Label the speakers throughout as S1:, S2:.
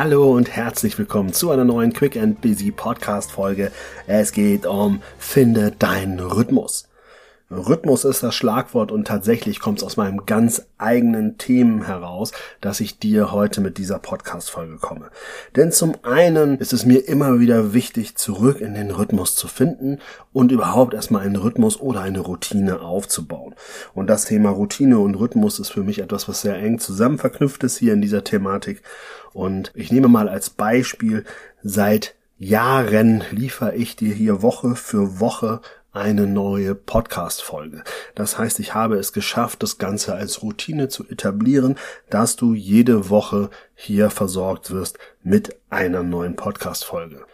S1: Hallo und herzlich willkommen zu einer neuen Quick and Busy Podcast Folge. Es geht um Finde deinen Rhythmus. Rhythmus ist das Schlagwort und tatsächlich kommt es aus meinem ganz eigenen Themen heraus, dass ich dir heute mit dieser Podcast-Folge komme. Denn zum einen ist es mir immer wieder wichtig, zurück in den Rhythmus zu finden und überhaupt erstmal einen Rhythmus oder eine Routine aufzubauen. Und das Thema Routine und Rhythmus ist für mich etwas, was sehr eng zusammen verknüpft ist hier in dieser Thematik. Und ich nehme mal als Beispiel, seit Jahren liefere ich dir hier Woche für Woche eine neue Podcast-Folge. Das heißt, ich habe es geschafft, das Ganze als Routine zu etablieren, dass du jede Woche hier versorgt wirst mit einer neuen Podcast-Folge.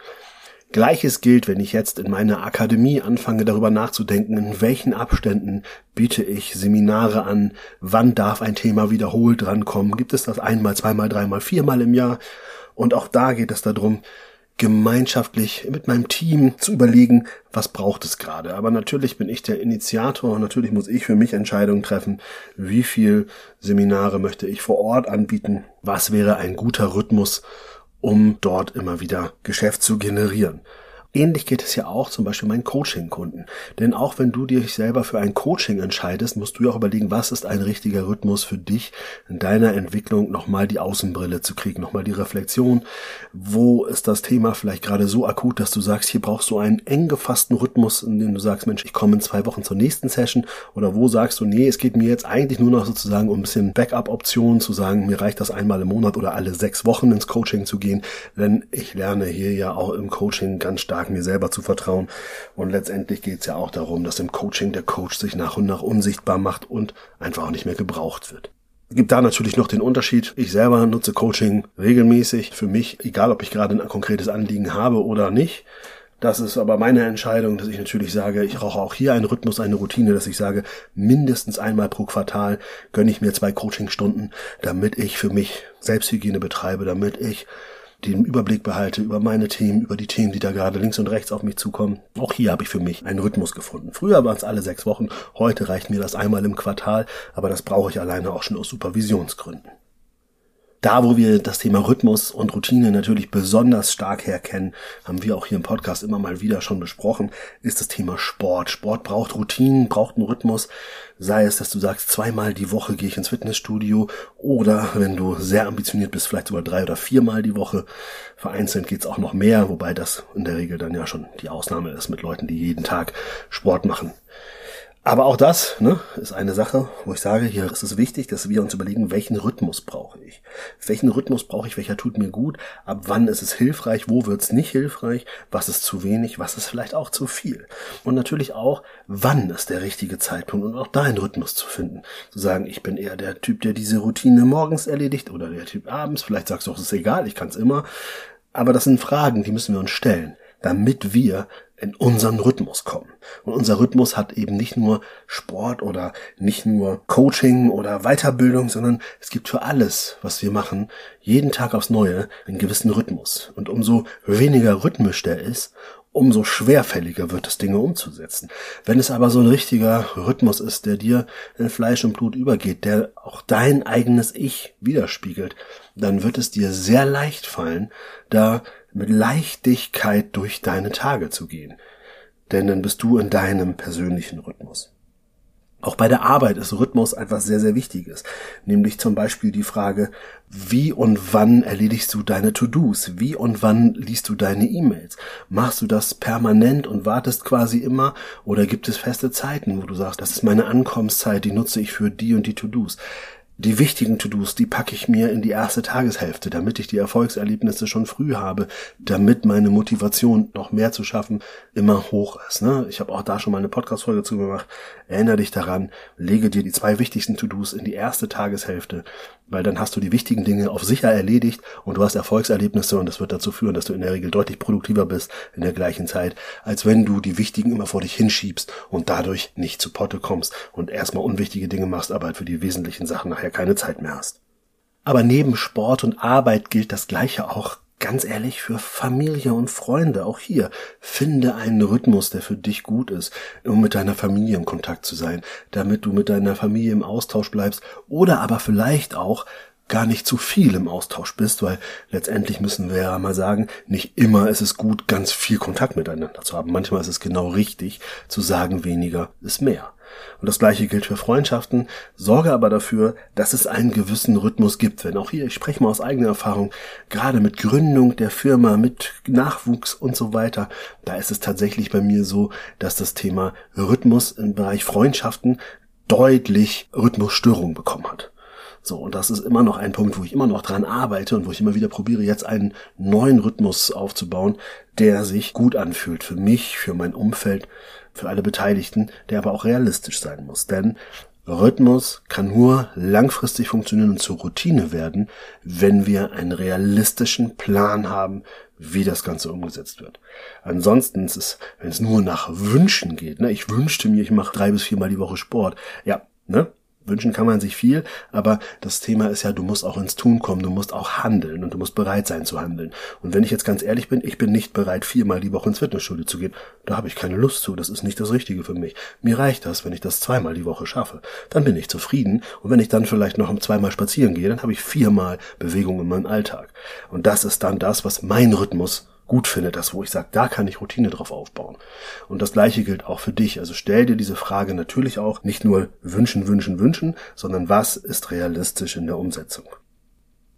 S1: Gleiches gilt, wenn ich jetzt in meiner Akademie anfange darüber nachzudenken, in welchen Abständen biete ich Seminare an, wann darf ein Thema wiederholt drankommen, gibt es das einmal, zweimal, dreimal, viermal im Jahr. Und auch da geht es darum, gemeinschaftlich mit meinem Team zu überlegen, was braucht es gerade. Aber natürlich bin ich der Initiator und natürlich muss ich für mich Entscheidungen treffen, wie viel Seminare möchte ich vor Ort anbieten, was wäre ein guter Rhythmus, um dort immer wieder Geschäft zu generieren. Ähnlich geht es ja auch zum Beispiel meinen Coaching-Kunden. Denn auch wenn du dich selber für ein Coaching entscheidest, musst du ja auch überlegen, was ist ein richtiger Rhythmus für dich in deiner Entwicklung, nochmal die Außenbrille zu kriegen, nochmal die Reflexion. Wo ist das Thema vielleicht gerade so akut, dass du sagst, hier brauchst du einen eng gefassten Rhythmus, in dem du sagst, Mensch, ich komme in zwei Wochen zur nächsten Session. Oder wo sagst du, nee, es geht mir jetzt eigentlich nur noch sozusagen um ein bisschen Backup-Optionen zu sagen, mir reicht das einmal im Monat oder alle sechs Wochen ins Coaching zu gehen. Denn ich lerne hier ja auch im Coaching ganz stark stark mir selber zu vertrauen. Und letztendlich geht es ja auch darum, dass im Coaching der Coach sich nach und nach unsichtbar macht und einfach auch nicht mehr gebraucht wird. Gibt da natürlich noch den Unterschied. Ich selber nutze Coaching regelmäßig für mich, egal ob ich gerade ein konkretes Anliegen habe oder nicht. Das ist aber meine Entscheidung, dass ich natürlich sage, ich brauche auch hier einen Rhythmus, eine Routine, dass ich sage, mindestens einmal pro Quartal gönne ich mir zwei Coachingstunden, damit ich für mich Selbsthygiene betreibe, damit ich den Überblick behalte über meine Themen, über die Themen, die da gerade links und rechts auf mich zukommen. Auch hier habe ich für mich einen Rhythmus gefunden. Früher waren es alle sechs Wochen, heute reicht mir das einmal im Quartal, aber das brauche ich alleine auch schon aus Supervisionsgründen. Da, wo wir das Thema Rhythmus und Routine natürlich besonders stark herkennen, haben wir auch hier im Podcast immer mal wieder schon besprochen, ist das Thema Sport. Sport braucht Routinen, braucht einen Rhythmus. Sei es, dass du sagst, zweimal die Woche gehe ich ins Fitnessstudio oder wenn du sehr ambitioniert bist, vielleicht sogar drei oder viermal die Woche. Vereinzelt geht's auch noch mehr, wobei das in der Regel dann ja schon die Ausnahme ist mit Leuten, die jeden Tag Sport machen. Aber auch das ne, ist eine Sache, wo ich sage, hier ist es wichtig, dass wir uns überlegen, welchen Rhythmus brauche ich. Welchen Rhythmus brauche ich, welcher tut mir gut, ab wann ist es hilfreich, wo wird es nicht hilfreich, was ist zu wenig, was ist vielleicht auch zu viel. Und natürlich auch, wann ist der richtige Zeitpunkt und auch da einen Rhythmus zu finden. Zu sagen, ich bin eher der Typ, der diese Routine morgens erledigt oder der Typ abends, vielleicht sagst du auch, es ist egal, ich kann es immer. Aber das sind Fragen, die müssen wir uns stellen damit wir in unseren Rhythmus kommen. Und unser Rhythmus hat eben nicht nur Sport oder nicht nur Coaching oder Weiterbildung, sondern es gibt für alles, was wir machen, jeden Tag aufs Neue einen gewissen Rhythmus. Und umso weniger rhythmisch der ist, umso schwerfälliger wird es, Dinge umzusetzen. Wenn es aber so ein richtiger Rhythmus ist, der dir in Fleisch und Blut übergeht, der auch dein eigenes Ich widerspiegelt, dann wird es dir sehr leicht fallen, da mit Leichtigkeit durch deine Tage zu gehen. Denn dann bist du in deinem persönlichen Rhythmus. Auch bei der Arbeit ist Rhythmus etwas sehr, sehr Wichtiges. Nämlich zum Beispiel die Frage, wie und wann erledigst du deine To-Dos? Wie und wann liest du deine E-Mails? Machst du das permanent und wartest quasi immer? Oder gibt es feste Zeiten, wo du sagst, das ist meine Ankommenszeit, die nutze ich für die und die To-Dos? Die wichtigen To-Dos, die packe ich mir in die erste Tageshälfte, damit ich die Erfolgserlebnisse schon früh habe, damit meine Motivation, noch mehr zu schaffen, immer hoch ist. Ne? Ich habe auch da schon mal eine Podcast-Folge zu gemacht. Erinnere dich daran, lege dir die zwei wichtigsten To-Dos in die erste Tageshälfte, weil dann hast du die wichtigen Dinge auf sicher erledigt und du hast Erfolgserlebnisse und das wird dazu führen, dass du in der Regel deutlich produktiver bist in der gleichen Zeit, als wenn du die wichtigen immer vor dich hinschiebst und dadurch nicht zu Potte kommst und erstmal unwichtige Dinge machst, aber für die wesentlichen Sachen nachher keine Zeit mehr hast. Aber neben Sport und Arbeit gilt das Gleiche auch ganz ehrlich, für Familie und Freunde, auch hier, finde einen Rhythmus, der für dich gut ist, um mit deiner Familie im Kontakt zu sein, damit du mit deiner Familie im Austausch bleibst oder aber vielleicht auch gar nicht zu viel im Austausch bist, weil letztendlich müssen wir ja mal sagen, nicht immer ist es gut, ganz viel Kontakt miteinander zu haben. Manchmal ist es genau richtig zu sagen, weniger ist mehr. Und das gleiche gilt für Freundschaften. Sorge aber dafür, dass es einen gewissen Rhythmus gibt. Wenn auch hier, ich spreche mal aus eigener Erfahrung, gerade mit Gründung der Firma, mit Nachwuchs und so weiter, da ist es tatsächlich bei mir so, dass das Thema Rhythmus im Bereich Freundschaften deutlich Rhythmusstörung bekommen hat. So, und das ist immer noch ein Punkt, wo ich immer noch dran arbeite und wo ich immer wieder probiere, jetzt einen neuen Rhythmus aufzubauen, der sich gut anfühlt für mich, für mein Umfeld, für alle Beteiligten, der aber auch realistisch sein muss. Denn Rhythmus kann nur langfristig funktionieren und zur Routine werden, wenn wir einen realistischen Plan haben, wie das Ganze umgesetzt wird. Ansonsten ist es, wenn es nur nach Wünschen geht, ne, ich wünschte mir, ich mache drei bis viermal die Woche Sport, ja, ne, Wünschen kann man sich viel, aber das Thema ist ja, du musst auch ins Tun kommen, du musst auch handeln und du musst bereit sein zu handeln. Und wenn ich jetzt ganz ehrlich bin, ich bin nicht bereit, viermal die Woche ins Fitnessstudio zu gehen. Da habe ich keine Lust zu, das ist nicht das Richtige für mich. Mir reicht das, wenn ich das zweimal die Woche schaffe. Dann bin ich zufrieden und wenn ich dann vielleicht noch um zweimal spazieren gehe, dann habe ich viermal Bewegung in meinem Alltag. Und das ist dann das, was mein Rhythmus gut finde, das, wo ich sage, da kann ich Routine drauf aufbauen. Und das gleiche gilt auch für dich. Also stell dir diese Frage natürlich auch nicht nur wünschen, wünschen, wünschen, sondern was ist realistisch in der Umsetzung.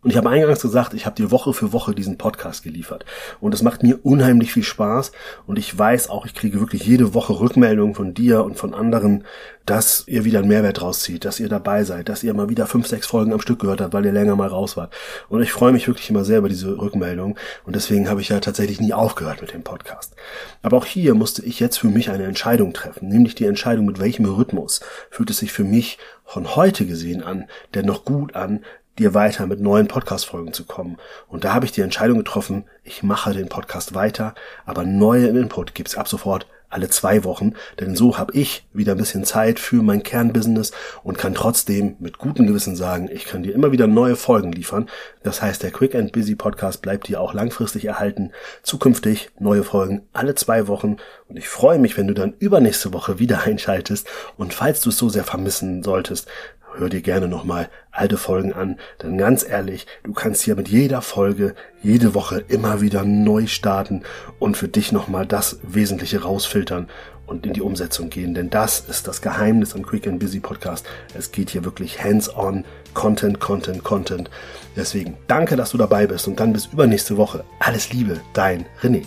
S1: Und ich habe eingangs gesagt, ich habe dir Woche für Woche diesen Podcast geliefert. Und es macht mir unheimlich viel Spaß. Und ich weiß auch, ich kriege wirklich jede Woche Rückmeldungen von dir und von anderen, dass ihr wieder einen Mehrwert rauszieht, dass ihr dabei seid, dass ihr mal wieder fünf, sechs Folgen am Stück gehört habt, weil ihr länger mal raus wart. Und ich freue mich wirklich immer sehr über diese Rückmeldung. Und deswegen habe ich ja tatsächlich nie aufgehört mit dem Podcast. Aber auch hier musste ich jetzt für mich eine Entscheidung treffen, nämlich die Entscheidung, mit welchem Rhythmus fühlt es sich für mich von heute gesehen an, denn noch gut an, dir weiter mit neuen Podcast-Folgen zu kommen. Und da habe ich die Entscheidung getroffen, ich mache den Podcast weiter, aber neue Input gibt's ab sofort alle zwei Wochen, denn so habe ich wieder ein bisschen Zeit für mein Kernbusiness und kann trotzdem mit gutem Gewissen sagen, ich kann dir immer wieder neue Folgen liefern. Das heißt, der Quick and Busy Podcast bleibt dir auch langfristig erhalten. Zukünftig neue Folgen alle zwei Wochen und ich freue mich, wenn du dann übernächste Woche wieder einschaltest und falls du es so sehr vermissen solltest, hör dir gerne nochmal alte Folgen an, denn ganz ehrlich, du kannst hier mit jeder Folge jede Woche immer wieder neu starten und für dich nochmal das Wesentliche rausfiltern und in die Umsetzung gehen, denn das ist das Geheimnis am Quick and Busy Podcast. Es geht hier wirklich hands-on, Content, Content, Content. Deswegen danke, dass du dabei bist und dann bis übernächste Woche. Alles Liebe, dein René.